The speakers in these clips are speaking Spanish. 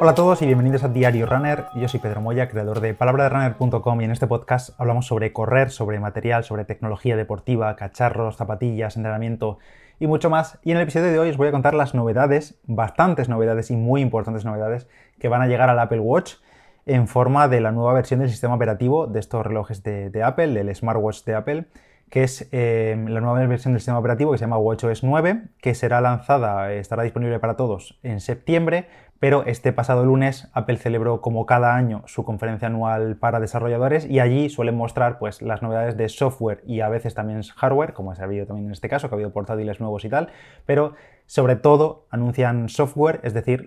Hola a todos y bienvenidos a Diario Runner. Yo soy Pedro Moya, creador de palabraderunner.com y en este podcast hablamos sobre correr, sobre material, sobre tecnología deportiva, cacharros, zapatillas, entrenamiento y mucho más. Y en el episodio de hoy os voy a contar las novedades, bastantes novedades y muy importantes novedades que van a llegar al Apple Watch en forma de la nueva versión del sistema operativo de estos relojes de, Apple, del smartwatch de Apple que es eh, la nueva versión del sistema operativo que se llama WatchOS 9, que será lanzada, estará disponible para todos en septiembre, pero este pasado lunes Apple celebró como cada año su conferencia anual para desarrolladores y allí suelen mostrar pues, las novedades de software y a veces también hardware, como se ha habido también en este caso, que ha habido portátiles nuevos y tal, pero sobre todo anuncian software, es decir,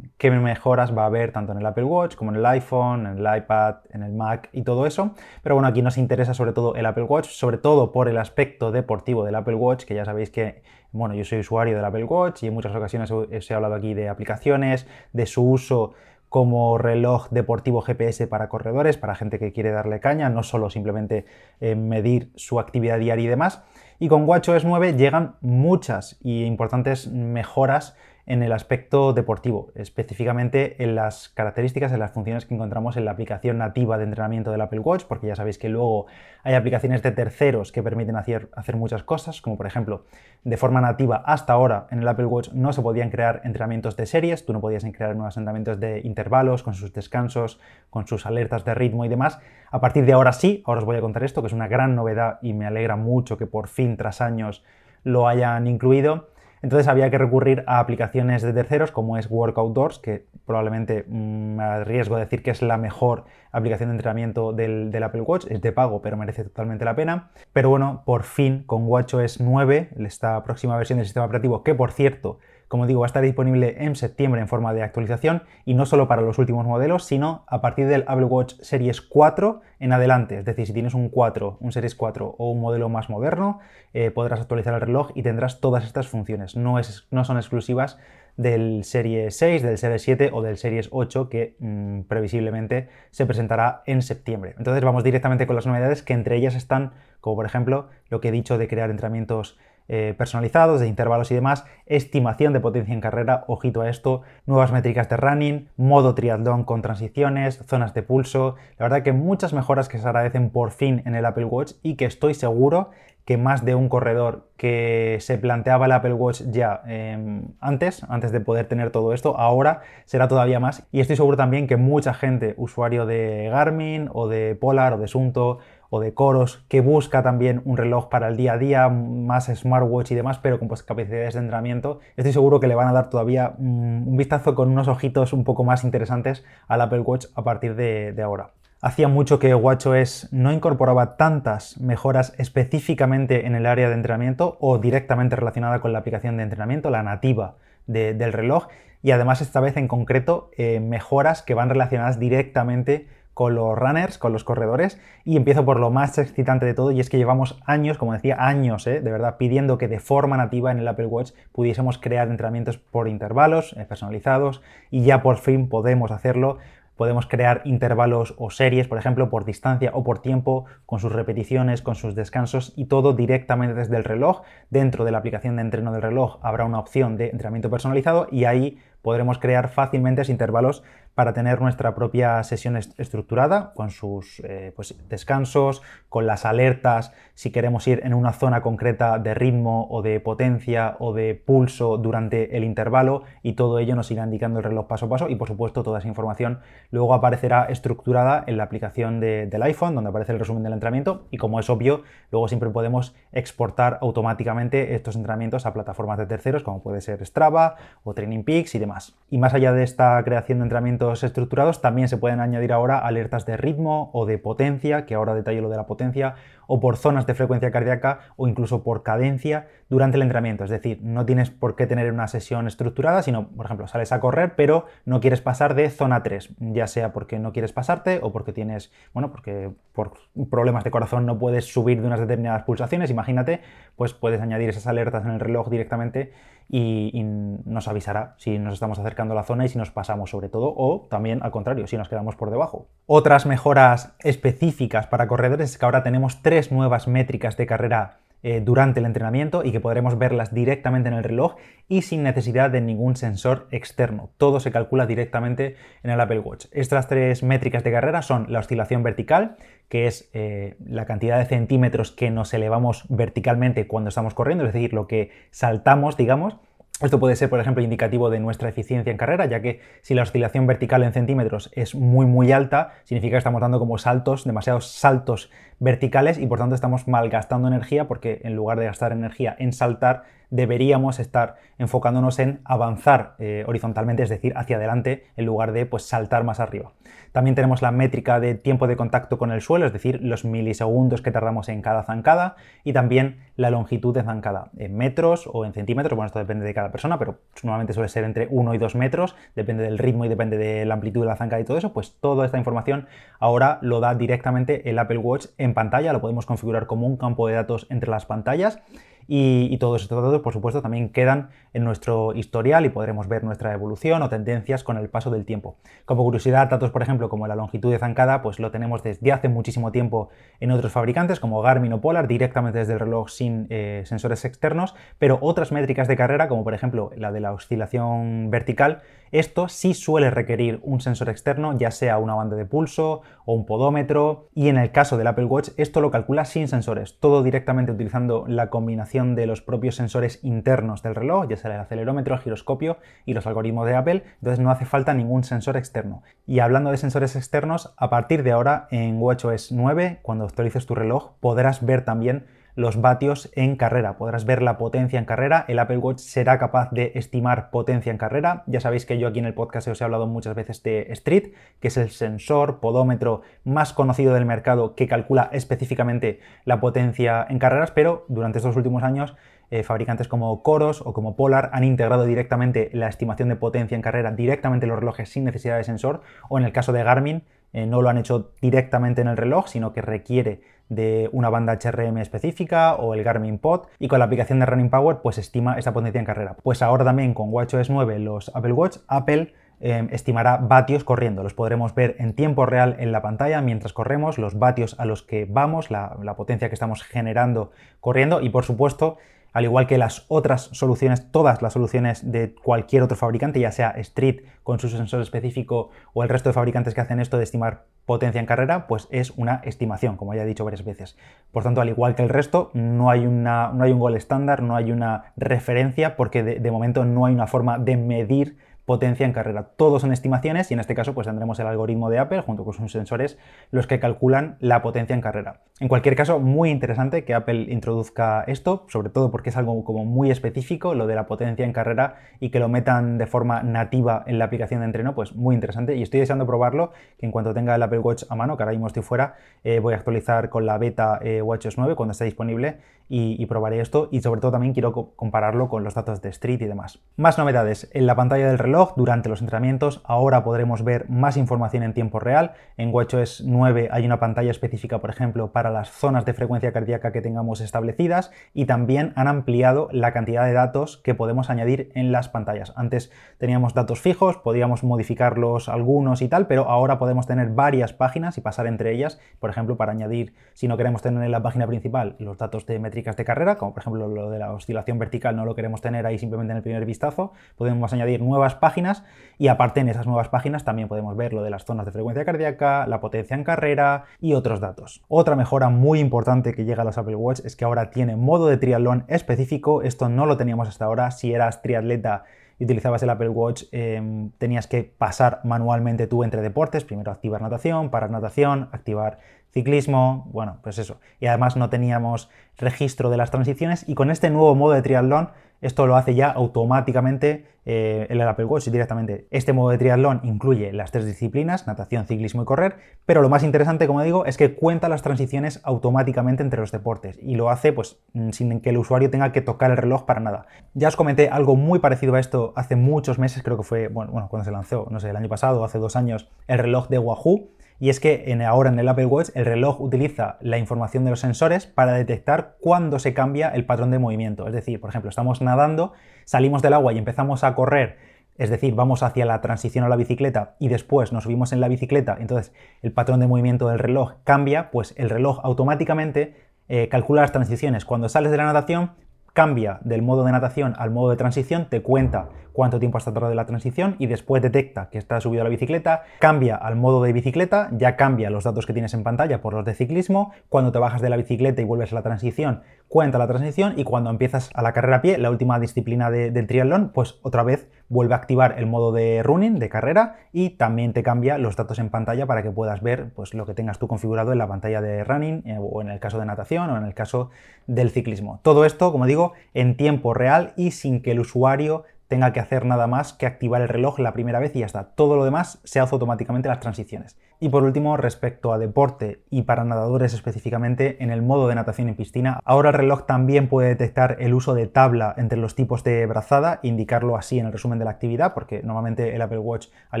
qué mejoras va a haber tanto en el Apple Watch como en el iPhone, en el iPad, en el Mac y todo eso. Pero bueno, aquí nos interesa sobre todo el Apple Watch, sobre todo por el aspecto deportivo del Apple Watch, que ya sabéis que bueno, yo soy usuario del Apple Watch y en muchas ocasiones os he hablado aquí de aplicaciones, de su uso como reloj deportivo GPS para corredores, para gente que quiere darle caña, no solo simplemente eh, medir su actividad diaria y demás. Y con WatchOS 9 llegan muchas y importantes mejoras en el aspecto deportivo, específicamente en las características, en las funciones que encontramos en la aplicación nativa de entrenamiento del Apple Watch, porque ya sabéis que luego hay aplicaciones de terceros que permiten hacer, hacer muchas cosas, como por ejemplo, de forma nativa hasta ahora en el Apple Watch no se podían crear entrenamientos de series, tú no podías crear nuevos entrenamientos de intervalos, con sus descansos, con sus alertas de ritmo y demás. A partir de ahora sí, ahora os voy a contar esto, que es una gran novedad y me alegra mucho que por fin tras años lo hayan incluido. Entonces había que recurrir a aplicaciones de terceros como es Work Outdoors, que probablemente mm, me arriesgo a decir que es la mejor aplicación de entrenamiento del, Apple Watch, es de pago pero merece totalmente la pena. Pero bueno, por fin con WatchOS 9, esta próxima versión del sistema operativo, que por cierto como digo, va a estar disponible en septiembre en forma de actualización y no solo para los últimos modelos, sino a partir del Apple Watch Series 4 en adelante. Es decir, si tienes un 4, un Series 4 o un modelo más moderno, eh, podrás actualizar el reloj y tendrás todas estas funciones. No, es, no son exclusivas del Series 6, del Series 7 o del Series 8 que mm, previsiblemente se presentará en septiembre. Entonces vamos directamente con las novedades que entre ellas están, como por ejemplo lo que he dicho de crear entrenamientos eh, personalizados, de intervalos y demás, estimación de potencia en carrera, ojito a esto, nuevas métricas de running, modo triatlón con transiciones, zonas de pulso, la verdad que muchas mejoras que se agradecen por fin en el Apple Watch y que estoy seguro que más de un corredor que se planteaba el Apple Watch ya em, antes, antes de poder tener todo esto, ahora será todavía más. Y estoy seguro también que mucha gente, usuario de Garmin o de Polar o de Sunto o de Coros, que busca también un reloj para el día a día, más smartwatch y demás, pero con pues, capacidades de entrenamiento, estoy seguro que le van a dar todavía mm, un vistazo con unos ojitos un poco más interesantes al Apple Watch a partir de, ahora. Hacía mucho que WatchOS no incorporaba tantas mejoras específicamente en el área de entrenamiento o directamente relacionada con la aplicación de entrenamiento, la nativa del reloj, y además esta vez en concreto eh, mejoras que van relacionadas directamente con los runners, con los corredores, y empiezo por lo más excitante de todo, y es que llevamos años, como decía, años, eh, de verdad, pidiendo que de forma nativa en el Apple Watch pudiésemos crear entrenamientos por intervalos eh, personalizados, y ya por fin podemos hacerlo Podemos crear intervalos o series, por ejemplo, por distancia o por tiempo, con sus repeticiones, con sus descansos y todo directamente desde el reloj. Dentro de la aplicación de entreno del reloj habrá una opción de entrenamiento personalizado y ahí podremos crear fácilmente intervalos para tener nuestra propia sesión estructurada con sus eh, pues, descansos, con las alertas, si queremos ir en una zona concreta de ritmo o de potencia o de pulso durante el intervalo y todo ello nos irá indicando el reloj paso a paso y por supuesto toda esa información luego aparecerá estructurada en la aplicación del iPhone donde aparece el resumen del entrenamiento y como es obvio luego siempre podemos exportar automáticamente estos entrenamientos a plataformas de terceros como puede ser Strava o Training Peaks y demás. Y más allá de esta creación de estructurados, también se pueden añadir ahora alertas de ritmo o de potencia, que ahora detallo lo de la potencia, o por zonas de frecuencia cardíaca o incluso por cadencia durante el entrenamiento. Es decir, no tienes por qué tener una sesión estructurada, sino, por ejemplo, sales a correr, pero no quieres pasar de zona 3, ya sea porque no quieres pasarte o porque tienes, bueno, porque por problemas de corazón no puedes subir de unas determinadas pulsaciones, imagínate, pues puedes añadir esas alertas en el reloj directamente y, nos avisará si nos estamos acercando a la zona y si nos pasamos sobre todo, o también al contrario, si nos quedamos por debajo. Otras mejoras específicas para corredores es que ahora tenemos tres nuevas métricas de carrera eh, durante el entrenamiento y que podremos verlas directamente en el reloj y sin necesidad de ningún sensor externo. Todo se calcula directamente en el Apple Watch. Estas tres métricas de carrera son la oscilación vertical, que es eh, la cantidad de centímetros que nos elevamos verticalmente cuando estamos corriendo, es decir, lo que saltamos, digamos, esto puede ser, por ejemplo, indicativo de nuestra eficiencia en carrera, ya que si la oscilación vertical en centímetros es muy muy alta, significa que estamos dando como saltos, demasiados saltos verticales y por tanto estamos malgastando energía porque en lugar de gastar energía en saltar, deberíamos estar enfocándonos en avanzar eh, horizontalmente, es decir, hacia adelante, en lugar de pues, saltar más arriba. También tenemos la métrica de tiempo de contacto con el suelo, es decir, los milisegundos que tardamos en cada zancada y también la longitud de zancada, en metros o en centímetros, bueno, esto depende de cada persona, pero normalmente suele ser entre 1 y 2 metros, depende del ritmo y depende de la amplitud de la zancada y todo eso, pues toda esta información ahora lo da directamente el Apple Watch en pantalla, lo podemos configurar como un campo de datos entre las pantallas y, todos estos datos, por supuesto, también quedan en nuestro historial y podremos ver nuestra evolución o tendencias con el paso del tiempo. Como curiosidad, datos, por ejemplo, como la longitud de zancada, pues lo tenemos desde hace muchísimo tiempo en otros fabricantes como Garmin o Polar, directamente desde el reloj sin eh, sensores externos, pero otras métricas de carrera, como por ejemplo la de la oscilación vertical, esto sí suele requerir un sensor externo, ya sea una banda de pulso o un podómetro, y en el caso del Apple Watch esto lo calcula sin sensores, todo directamente utilizando la combinación de los propios sensores internos del reloj, ya sea el acelerómetro, el giroscopio y los algoritmos de Apple, entonces no hace falta ningún sensor externo. Y hablando de sensores externos, a partir de ahora en WatchOS 9, cuando actualices tu reloj, podrás ver también los vatios en carrera. Podrás ver la potencia en carrera. El Apple Watch será capaz de estimar potencia en carrera. Ya sabéis que yo aquí en el podcast os he hablado muchas veces de Street, que es el sensor podómetro más conocido del mercado que calcula específicamente la potencia en carreras, pero durante estos últimos años eh, fabricantes como Coros o como Polar han integrado directamente la estimación de potencia en carrera directamente en los relojes sin necesidad de sensor, o en el caso de Garmin, eh, no lo han hecho directamente en el reloj, sino que requiere de una banda HRM específica o el Garmin Pod y con la aplicación de Running Power pues estima esa potencia en carrera. Pues ahora también con WatchOS 9 los Apple Watch, Apple em, estimará vatios corriendo. Los podremos ver en tiempo real en la pantalla mientras corremos, los vatios a los que vamos, la potencia que estamos generando corriendo y por supuesto al igual que las otras soluciones, todas las soluciones de cualquier otro fabricante, ya sea Street con su sensor específico o el resto de fabricantes que hacen esto de estimar potencia en carrera, pues es una estimación, como ya he dicho varias veces. Por tanto, al igual que el resto, no hay, una, no hay un gol estándar, no hay una referencia, porque de momento no hay una forma de medir potencia en carrera. Todos son estimaciones y en este caso pues tendremos el algoritmo de Apple junto con sus sensores los que calculan la potencia en carrera. En cualquier caso, muy interesante que Apple introduzca esto, sobre todo porque es algo como muy específico, lo de la potencia en carrera y que lo metan de forma nativa en la aplicación de entreno, pues muy interesante y estoy deseando probarlo, que en cuanto tenga el Apple Watch a mano, que ahora mismo estoy fuera, eh, voy a actualizar con la beta eh, WatchOS 9 cuando esté disponible y, probaré esto y sobre todo también quiero compararlo con los datos de Street y demás. Más novedades en la pantalla del reloj durante los entrenamientos. Ahora podremos ver más información en tiempo real. En WatchOS 9 hay una pantalla específica, por ejemplo, para las zonas de frecuencia cardíaca que tengamos establecidas y también han ampliado la cantidad de datos que podemos añadir en las pantallas. Antes teníamos datos fijos, podíamos modificarlos algunos y tal, pero ahora podemos tener varias páginas y pasar entre ellas, por ejemplo, para añadir, si no queremos tener en la página principal los datos de de carrera, como por ejemplo lo de la oscilación vertical no lo queremos tener ahí simplemente en el primer vistazo, podemos añadir nuevas páginas y aparte en esas nuevas páginas también podemos ver lo de las zonas de frecuencia cardíaca, la potencia en carrera y otros datos. Otra mejora muy importante que llega a los Apple Watch es que ahora tiene modo de triatlón específico, esto no lo teníamos hasta ahora, si eras triatleta y utilizabas el Apple Watch, em, tenías que pasar manualmente tú entre deportes, primero activar natación, parar natación, activar ciclismo, bueno, pues eso. Y además no teníamos registro de las transiciones y con este nuevo modo de triatlón esto lo hace ya automáticamente eh, el Apple Watch directamente. Este modo de triatlón incluye las tres disciplinas, natación, ciclismo y correr, pero lo más interesante, como digo, es que cuenta las transiciones automáticamente entre los deportes y lo hace pues mm, sin que el usuario tenga que tocar el reloj para nada. Ya os comenté algo muy parecido a esto hace muchos meses, creo que fue, bueno, bueno cuando se lanzó, no sé, el año pasado, hace dos años, el reloj de Wahoo, y es que en, ahora en el Apple Watch el reloj utiliza la información de los sensores para detectar cuándo se cambia el patrón de movimiento. Es decir, por ejemplo, estamos nadando, salimos del agua y empezamos a correr, es decir, vamos hacia la transición a la bicicleta y después nos subimos en la bicicleta, entonces el patrón de movimiento del reloj cambia, pues el reloj automáticamente eh, calcula las transiciones. Cuando sales de la natación, cambia del modo de natación al modo de transición, te cuenta cuánto tiempo has tardado de la transición y después detecta que estás subido a la bicicleta, cambia al modo de bicicleta, ya cambia los datos que tienes en pantalla por los de ciclismo, cuando te bajas de la bicicleta y vuelves a la transición, cuenta la transición y cuando empiezas a la carrera a pie, la última disciplina del triatlón, pues otra vez vuelve a activar el modo de running, de carrera, y también te cambia los datos en pantalla para que puedas ver pues, lo que tengas tú configurado en la pantalla de running, eh, o en el caso de natación, o en el caso del ciclismo. Todo esto, como digo, en tiempo real y sin que el usuario tenga que hacer nada más que activar el reloj la primera vez y ya está. Todo lo demás se hace automáticamente las transiciones. Y por último, respecto a deporte y para nadadores específicamente, en el modo de natación en piscina, ahora el reloj también puede detectar el uso de tabla entre los tipos de brazada, indicarlo así en el resumen de la actividad, porque normalmente el Apple Watch, al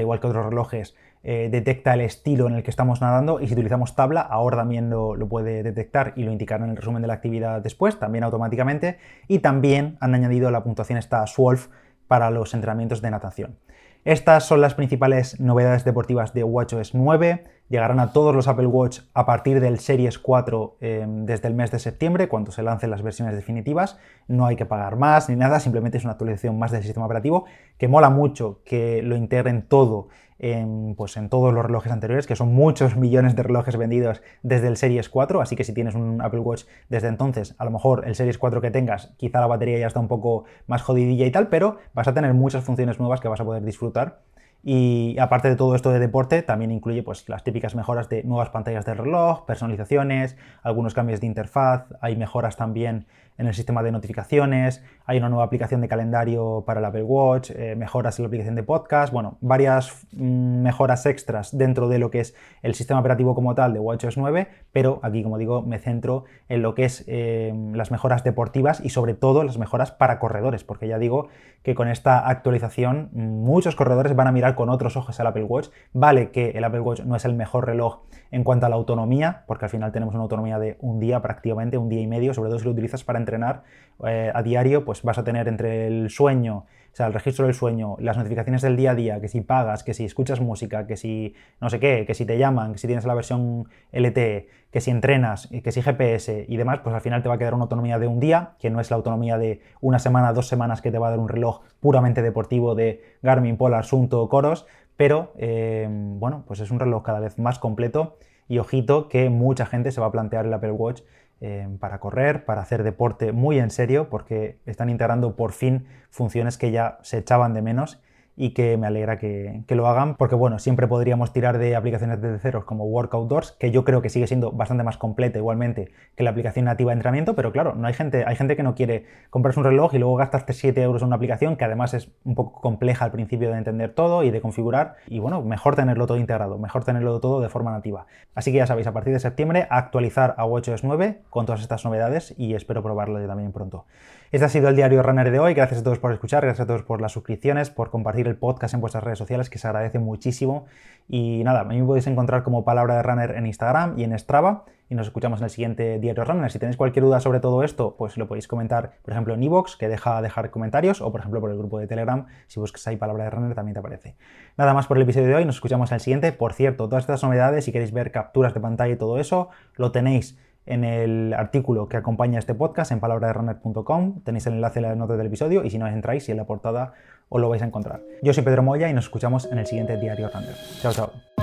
igual que otros relojes, eh, detecta el estilo en el que estamos nadando y si utilizamos tabla, ahora también lo, puede detectar y lo indicará en el resumen de la actividad después, también automáticamente. Y también han añadido la puntuación esta SWOLF para los entrenamientos de natación. Estas son las principales novedades deportivas de WatchOS 9. Llegarán a todos los Apple Watch a partir del Series 4 em, desde el mes de septiembre, cuando se lancen las versiones definitivas. No hay que pagar más ni nada, simplemente es una actualización más del sistema operativo que mola mucho que lo integren todo pues en todos los relojes anteriores, que son muchos millones de relojes vendidos desde el Series 4, así que si tienes un Apple Watch desde entonces, a lo mejor el Series 4 que tengas, quizá la batería ya está un poco más jodidilla y tal, pero vas a tener muchas funciones nuevas que vas a poder disfrutar y aparte de todo esto de deporte, también incluye pues, las típicas mejoras de nuevas pantallas del reloj, personalizaciones, algunos cambios de interfaz, hay mejoras también en el sistema de notificaciones, hay una nueva aplicación de calendario para el Apple Watch, eh, mejoras en la aplicación de podcast, bueno, varias mm, mejoras extras dentro de lo que es el sistema operativo como tal de WatchOS 9, pero aquí, como digo, me centro en lo que es eh, las mejoras deportivas y sobre todo las mejoras para corredores, porque ya digo que con esta actualización muchos corredores van a mirar con otros ojos al Apple Watch. Vale que el Apple Watch no es el mejor reloj en cuanto a la autonomía, porque al final tenemos una autonomía de un día prácticamente, un día y medio, sobre todo si lo utilizas para entrenar eh, a diario, pues vas a tener entre el sueño, o sea, el registro del sueño, las notificaciones del día a día, que si pagas, que si escuchas música, que si no sé qué, que si te llaman, que si tienes la versión LTE, que si entrenas, que si GPS y demás, pues al final te va a quedar una autonomía de un día, que no es la autonomía de una semana, dos semanas que te va a dar un reloj puramente deportivo de Garmin, Polar, Sunto, Coros, pero eh, bueno, pues es un reloj cada vez más completo y ojito que mucha gente se va a plantear el Apple Watch eh, para correr, para hacer deporte muy en serio, porque están integrando por fin funciones que ya se echaban de menos y que me alegra que, lo hagan, porque bueno, siempre podríamos tirar de aplicaciones de ceros como Workout que yo creo que sigue siendo bastante más completa igualmente que la aplicación nativa de entrenamiento, pero claro, no hay gente, hay gente que no quiere comprarse un reloj y luego gastarte 7 euros en una aplicación que además es un poco compleja al principio de entender todo y de configurar, y bueno, mejor tenerlo todo integrado, mejor tenerlo todo de forma nativa. Así que ya sabéis, a partir de septiembre actualizar a WatchOS 9 con todas estas novedades y espero probarlo yo también pronto. Este ha sido el diario Runner de hoy. Gracias a todos por escuchar, gracias a todos por las suscripciones, por compartir el podcast en vuestras redes sociales, que se agradece muchísimo. Y nada, a mí me podéis encontrar como Palabra de Runner en Instagram y en Strava. Y nos escuchamos en el siguiente diario Runner. Si tenéis cualquier duda sobre todo esto, pues lo podéis comentar, por ejemplo, en iVoox, que deja dejar comentarios, o por ejemplo por el grupo de Telegram. Si buscas ahí Palabra de Runner, también te aparece. Nada más por el episodio de hoy. Nos escuchamos en el siguiente. Por cierto, todas estas novedades, si queréis ver capturas de pantalla y todo eso, lo tenéis en el artículo que acompaña este podcast en palabraderunner.com. Tenéis el enlace en la nota del episodio y si no entráis y en la portada os lo vais a encontrar. Yo soy Pedro Moya y nos escuchamos en el siguiente Diario Runner. Chao, chao.